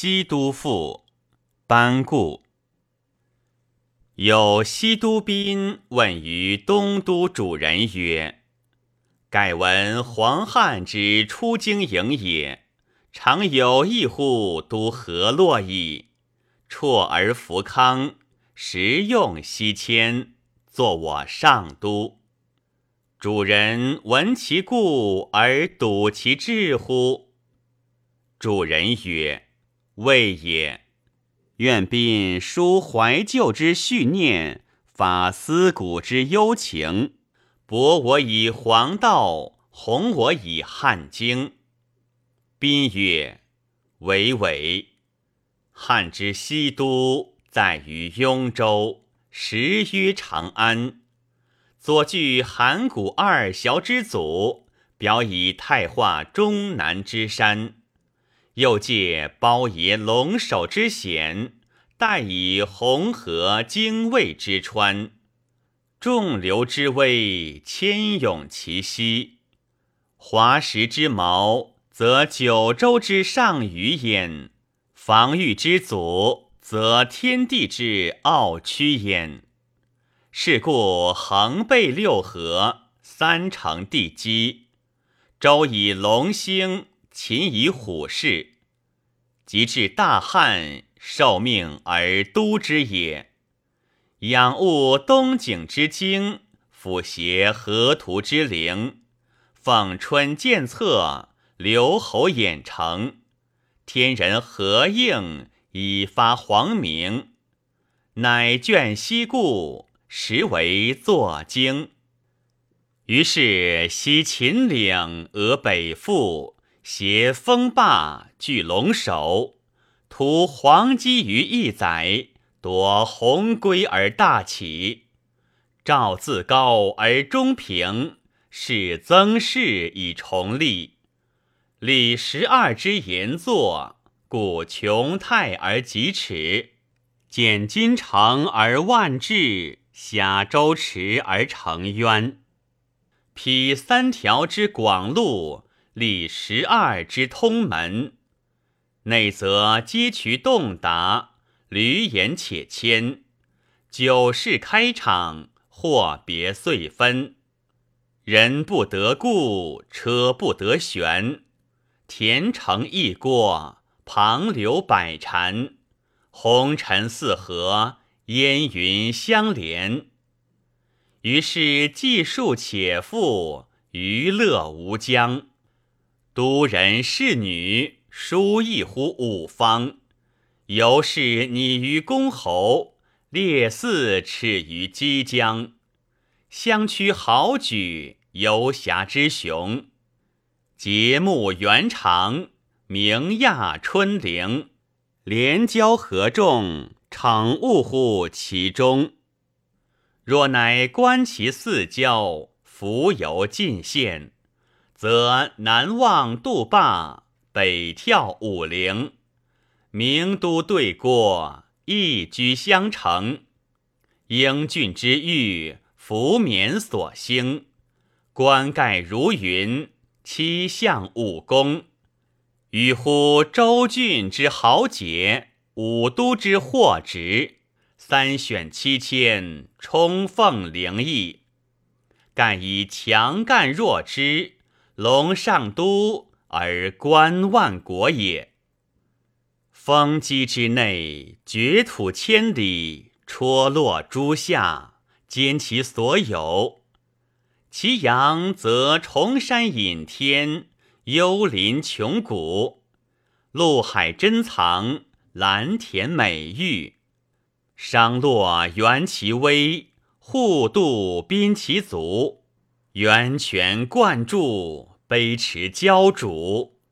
西都赋，班固。有西都宾问于东都主人曰：“盖闻黄汉之出京营也，常有一户都河洛矣？辍而弗康，食用西迁，作我上都。主人闻其故而笃其志乎？”主人曰：“谓也。”愿宾书怀旧之绪念，发思古之幽情，博我以黄道，弘我以汉经。宾曰：“伟伟。汉之西都在于雍州，实曰长安。左据函谷二小之祖，表以太化终南之山。”又借包爷龙首之险，代以红河精卫之川，众流之威，千涌其西。华石之矛，则九州之上虞焉；防御之祖，则天地之奥屈焉。是故横背六合，三成地基。周以龙兴。秦以虎视，及至大汉，受命而都之也。仰悟东景之精，俯挟河图之灵，放春建策，留侯演成，天人合应，以发皇明。乃卷西故，实为作经。于是西秦岭，俄北复。挟风霸，据龙首，图黄鸡于一载，夺鸿归而大起。赵自高而中平，是曾氏以重立。立十二之言作，故穷泰而极耻；简金城而万治，辖周池而成渊。披三条之广路。立十二之通门，内则街渠洞达，闾阎且迁。九世开场，或别遂分。人不得故，车不得旋。田城一郭，旁流百禅。红尘四合，烟云相连。于是计数且富，娱乐无疆。都人士女，殊异乎五方。由是拟于公侯，列四耻于姬江。相趋豪举，游侠之雄。节目圆长，名亚春陵。连交合众，逞物乎其中。若乃观其四郊，浮游尽现。则南望杜坝，北眺武陵，名都对过，一居相承。英俊之玉，浮冕所兴，冠盖如云，七相五宫。与乎周郡之豪杰，武都之货直，三选七千，冲凤灵异。干以强干弱枝。龙上都而观万国也。风机之内，掘土千里，戳落诸夏，兼其所有。其阳则崇山隐天，幽林穷谷，陆海珍藏，蓝田美玉。商洛原其威，户渡宾其足，源泉灌注。卑池浇竹，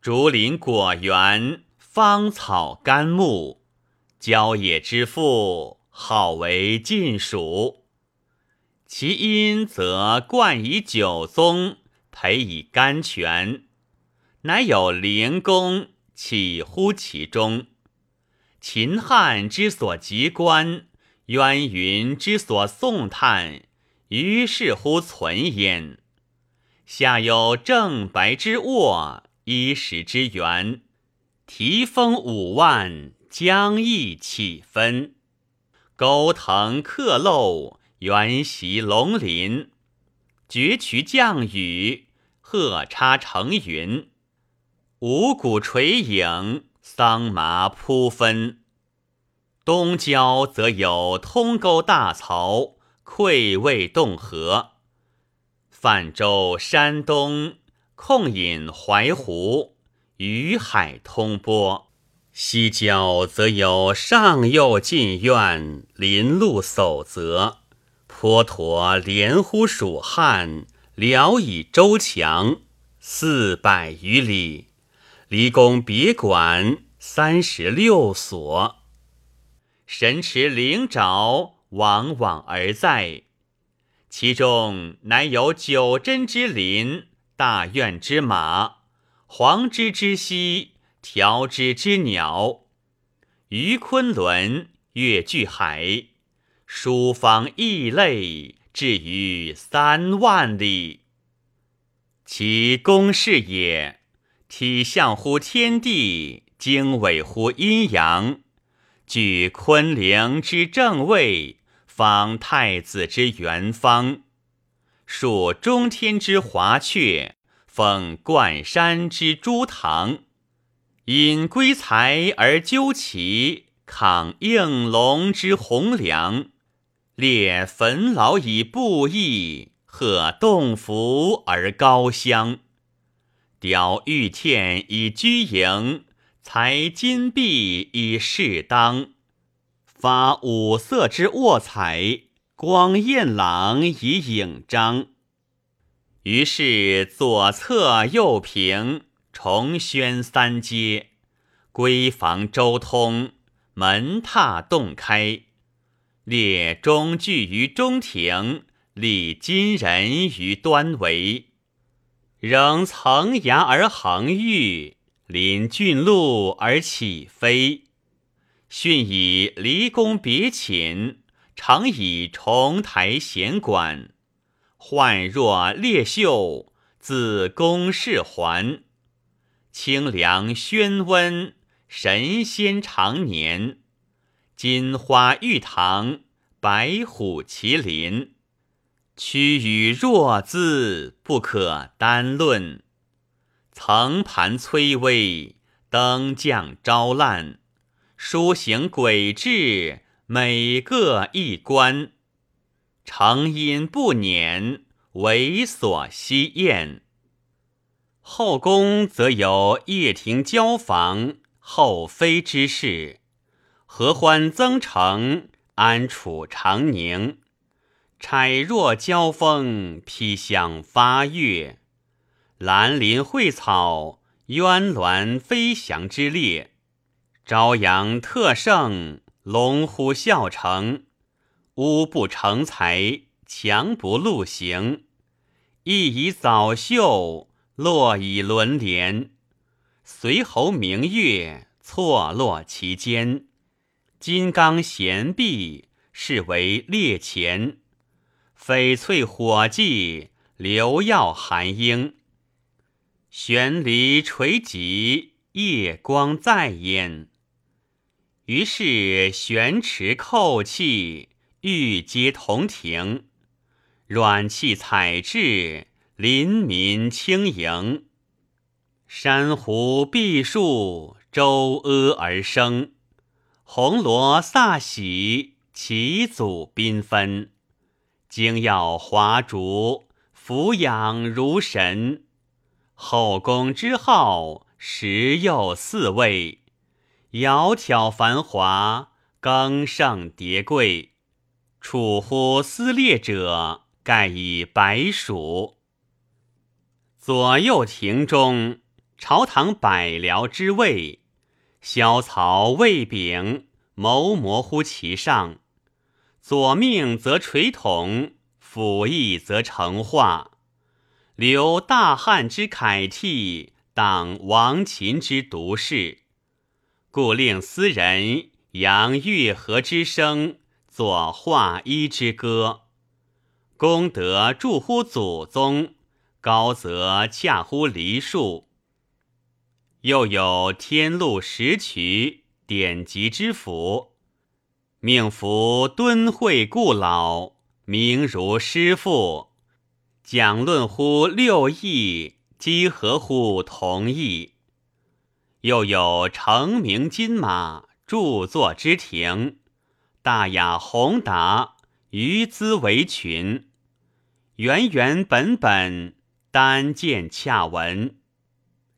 竹林果园，芳草甘木，郊野之富，好为晋蜀。其因则灌以九宗，培以甘泉，乃有灵公起乎其中。秦汉之所及观，渊云之所颂叹，于是乎存焉。下有正白之卧，衣食之源，提风五万，将义起分。钩藤刻漏，原袭龙鳞。绝渠降雨，鹤插成云。五谷垂影，桑麻铺分。东郊则有通沟大槽，溃渭洞河；泛舟山东，控引淮湖，与海通波。西郊则有上右进苑，林路守泽。坡驼连呼蜀汉，辽以周强，四百余里。离宫别馆三十六所，神池灵沼往往而在。其中乃有九真之林，大苑之马，黄之之溪，条之之鸟，于昆仑，越巨海。书方异类，至于三万里。其公事也，体相乎天地，经纬乎阴阳，据昆凌之正位，方太子之元方，属中天之华阙，封冠山之诸堂，因归才而究其，抗应龙之洪梁。列坟老以布义，贺洞府而高香；雕玉片以居营，裁金碧以适当，发五色之卧彩，光艳朗以影张。于是左侧右平，重轩三阶，闺房周通，门踏洞开。列中具于中庭，立金人于端围，仍层崖而横玉，临峻路而起飞。训以离宫别寝，常以重台闲馆。幻若列秀，自宫室还。清凉宣温，神仙常年。金花玉堂，白虎麒麟，屈与弱姿不可单论。层盘崔微，灯降招烂，书行轨致，每个一关。成因不年，猥琐稀艳。后宫则有掖庭交房，后妃之事。合欢增城，安处长宁；钗若交锋，披香发月。兰林蕙草，鸳鸾飞翔之列。朝阳特盛，龙虎啸成。屋不成才，墙不露形。一以早秀，落以轮帘。随侯明月，错落其间。金刚弦臂，是为列前；翡翠火髻，流耀寒英。悬离垂棘，夜光在焉。于是悬池扣气，玉阶同庭，软器彩质，临民轻盈。珊瑚碧树，周阿而生。红罗飒喜，其祖缤纷；精耀华烛，俯仰如神。后宫之号，十又四位。窈窕繁华，更上叠贵。楚乎撕裂者，盖以白鼠。左右庭中，朝堂百僚之位。萧曹魏炳谋模乎其上，左命则垂统，辅翼则成化。留大汉之楷替，挡王秦之独事，故令斯人扬玉和之声，作画衣之歌。功德著乎祖宗，高则洽乎梨树。又有天禄石渠典籍之府，命服敦惠故老，名如师父。讲论乎六艺，积合乎同义。又有成名金马，著作之庭，大雅宏达，余资为群，原原本本，单见洽文。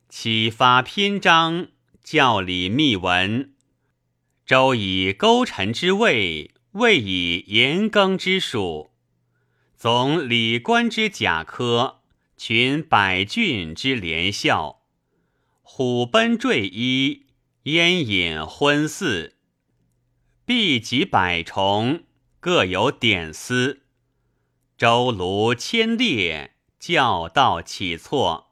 启发篇章，教理密文。周以勾陈之位，魏以严庚之属。总礼官之甲科，群百郡之连校。虎贲坠衣，烟饮昏似。毕及百重，各有典司。周卢千列，教道起错。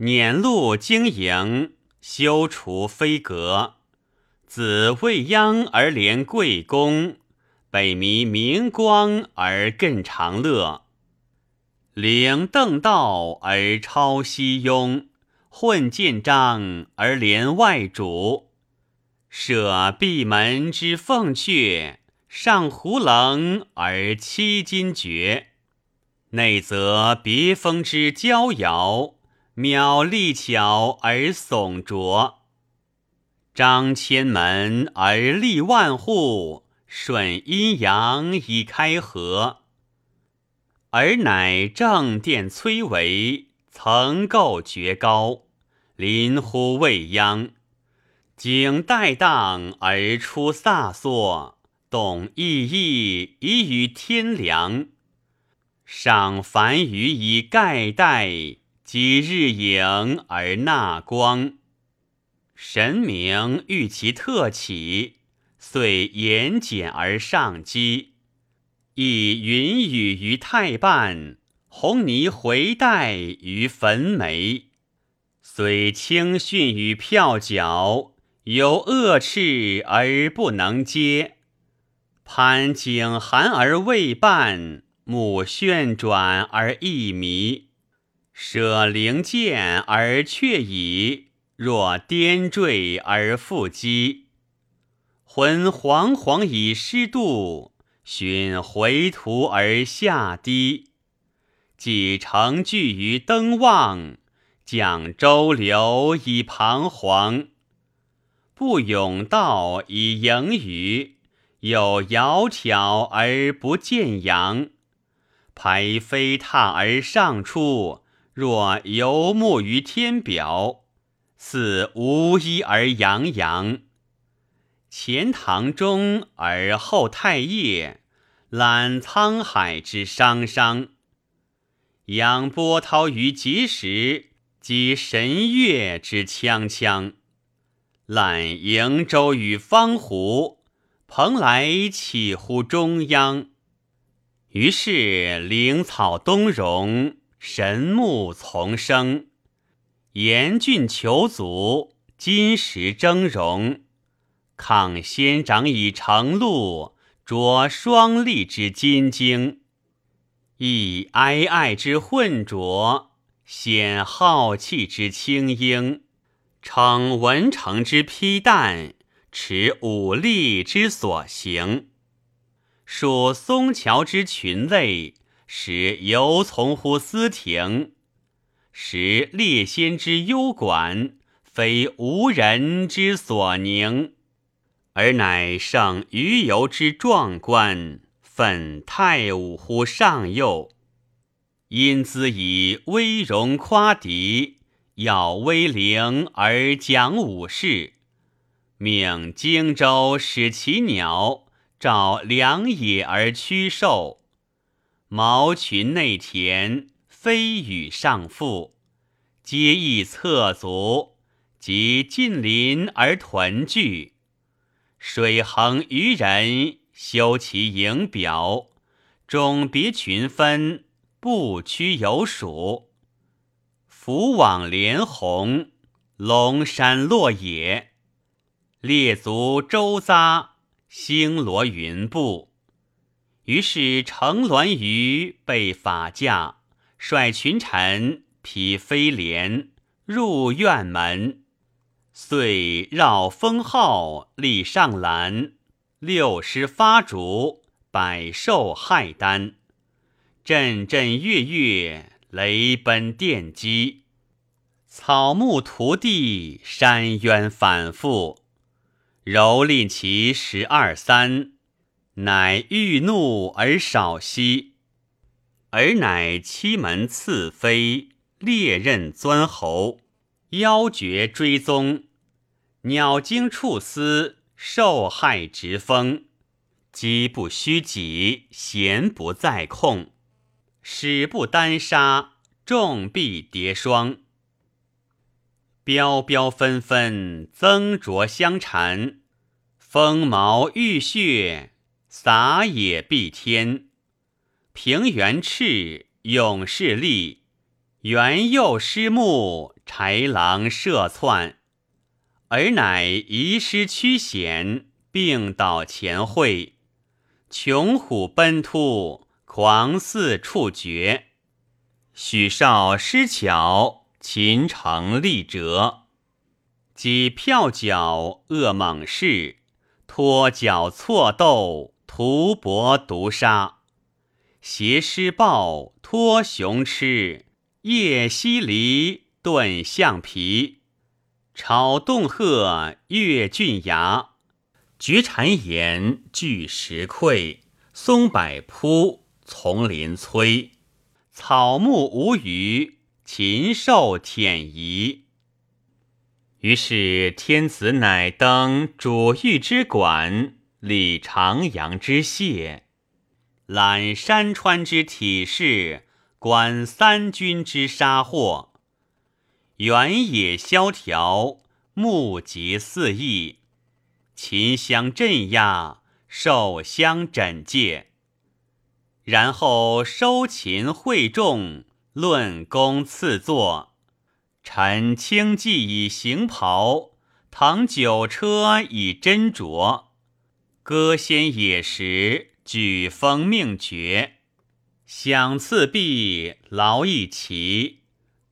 辇路经营，修除非格。子未央而连贵公，北弥明光而更长乐。领邓道而超西庸，混建章而连外主。舍闭门之凤阙，上胡棱而七金绝。内则别风之娇摇。渺力巧而耸着，张千门而立万户，顺阴阳以开合。而乃正殿崔嵬，曾构绝高，临乎未央。景待荡而出飒飒，动熠熠以与天凉。赏繁雨以盖代。积日影而纳光，神明欲其特起，遂言简而上机。以云雨于太半，红泥回带于坟眉。虽轻训于票角，有恶赤而不能接。攀景寒而未半，目旋转而亦迷。舍灵剑而却矣，若颠坠而复击。魂惶惶以失度，寻回途而下低。既成聚于登望，将周流以彷徨。不甬道以盈余，有窈窕而不见阳。排飞踏而上出。若游牧于天表，似无衣而洋洋。前堂中而后太液，览沧海之汤汤。仰波涛于碣石，及神乐之锵锵。览瀛洲与方湖，蓬莱起乎中央。于是灵草东荣。神木丛生，严峻求足，金石峥嵘。抗仙长以成露，着双利之金睛；亦哀哀之混浊，显浩气之清英。称文成之披旦，持武力之所行。属松桥之群类。使犹从乎斯庭，使列仙之幽馆，非无人之所宁，而乃胜鱼游之壮观，愤太武乎上右。因兹以威容夸敌，耀威灵而讲武士，命荆州使其鸟，找良野而驱兽。毛群内田，飞羽上腹，皆亦侧足，及近邻而屯聚。水横渔人，修其营表，种别群分，不屈有属。浮网连鸿，龙山落野，列足周匝，星罗云布。于是乘鸾舆被法驾，率群臣披飞廉入院门。遂绕封号立上栏，六师发烛，百兽骇丹，阵阵月月，雷奔电击，草木涂地，山渊反复。蹂躏其十二三，乃欲怒而少息。尔乃七门赐妃，猎刃钻喉，妖绝追踪，鸟惊触丝，受害直风。机不虚己，闲不在控，使不单杀，众必叠霜。彪彪纷纷，增着相缠；锋毛玉血，洒野蔽天。平原赤，勇士立；元佑失木，豺狼射窜。尔乃遗失驱险，病倒前会；穷虎奔突，狂肆触绝。许少失巧。秦城立折，击票角恶猛士，脱脚错斗，屠搏毒杀，挟狮豹，脱熊吃，夜犀离，炖象皮，炒冻鹤，跃峻崖，绝蝉岩，巨石溃，松柏铺，丛林摧，草木无余。禽兽忝夷。于是天子乃登主玉之馆，理长阳之谢，览山川之体势，观三军之杀祸。原野萧条，目极四溢；秦相镇压，兽相枕戒。然后收秦会众。论功赐座，陈清记以行袍，唐九车以斟酌，歌仙野食，举封命爵，享赐毕，劳逸齐，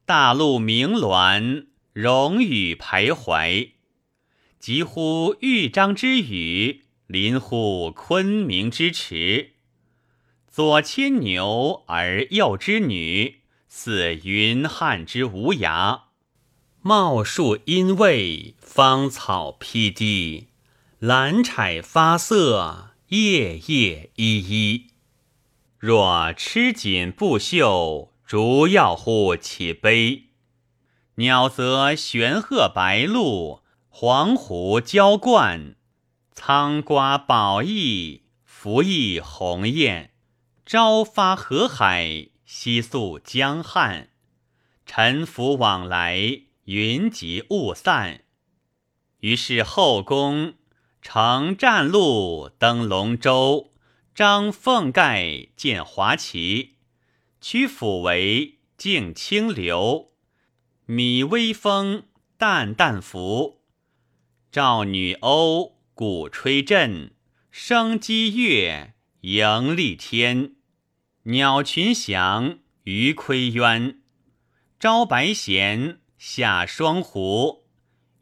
大陆鸣鸾，荣誉徘徊，疾呼豫章之语，临乎昆明之池，左牵牛而右织女。似云汉之无涯，茂树阴蔚，芳草披滴，兰采发色，夜夜依依。若吃锦不绣，竹要乎其悲？鸟则玄鹤白鹭，黄鹄交冠，苍瓜宝翼，拂翼鸿雁，朝发河海。夕宿江汉，沉浮往来，云集雾散。于是后宫乘战鹿登龙舟，张凤盖见华旗，屈阜为静清流，米微风淡淡拂。赵女欧鼓吹震，声激越，迎立天。鸟群翔，鱼窥渊；朝白弦，下双湖；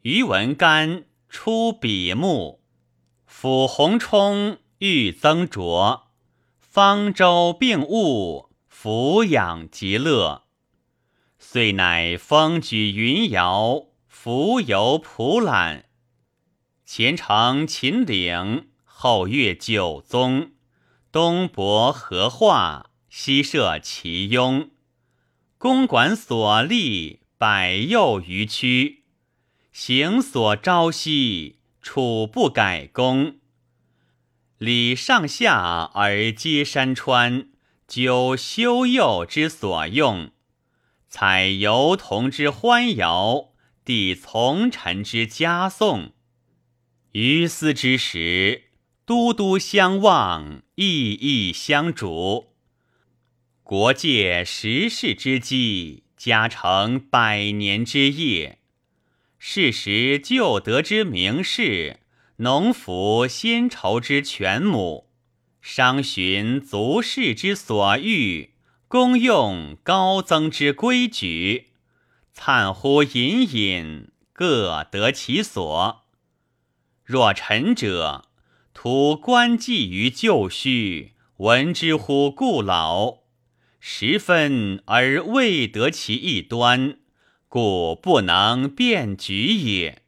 鱼纹干，出比目；抚红冲，欲增浊；方舟并物，俯仰极乐。遂乃风举云摇，浮游普览。前程秦岭，后越九宗，东泊河化。西设其雍，公馆所立，百右于区；行所朝夕，处不改功。礼上下而皆山川，九修幼之所用；采游童之欢摇，抵从臣之嘉颂。于斯之时，都都相望，意意相主。国界时世之基，家成百年之业。世时旧德之名士，农夫先仇之犬母，商寻足士之所欲，公用高增之规矩，灿乎隐隐，各得其所。若臣者，图观迹于旧序，闻之乎故老，十分而未得其一端，故不能辨举也。